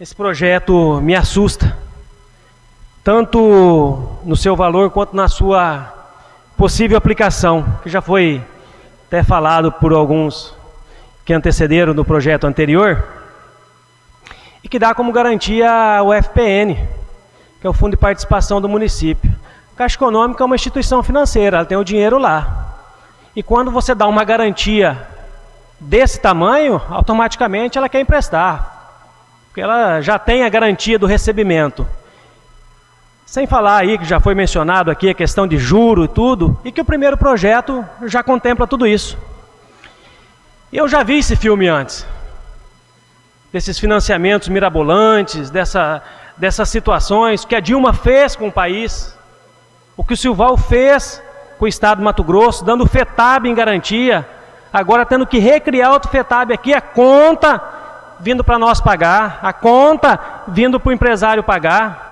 Esse projeto me assusta, tanto no seu valor quanto na sua possível aplicação, que já foi até falado por alguns que antecederam do projeto anterior, e que dá como garantia o FPN, que é o Fundo de Participação do Município. A Caixa Econômica é uma instituição financeira, ela tem o dinheiro lá. E quando você dá uma garantia desse tamanho, automaticamente ela quer emprestar, porque ela já tem a garantia do recebimento. Sem falar aí que já foi mencionado aqui a questão de juro e tudo, e que o primeiro projeto já contempla tudo isso. Eu já vi esse filme antes, desses financiamentos mirabolantes, dessa, dessas situações que a Dilma fez com o país, o que o Silval fez com o Estado do Mato Grosso, dando FETAB em garantia, agora tendo que recriar outro FETAB aqui, a conta vindo para nós pagar, a conta vindo para o empresário pagar.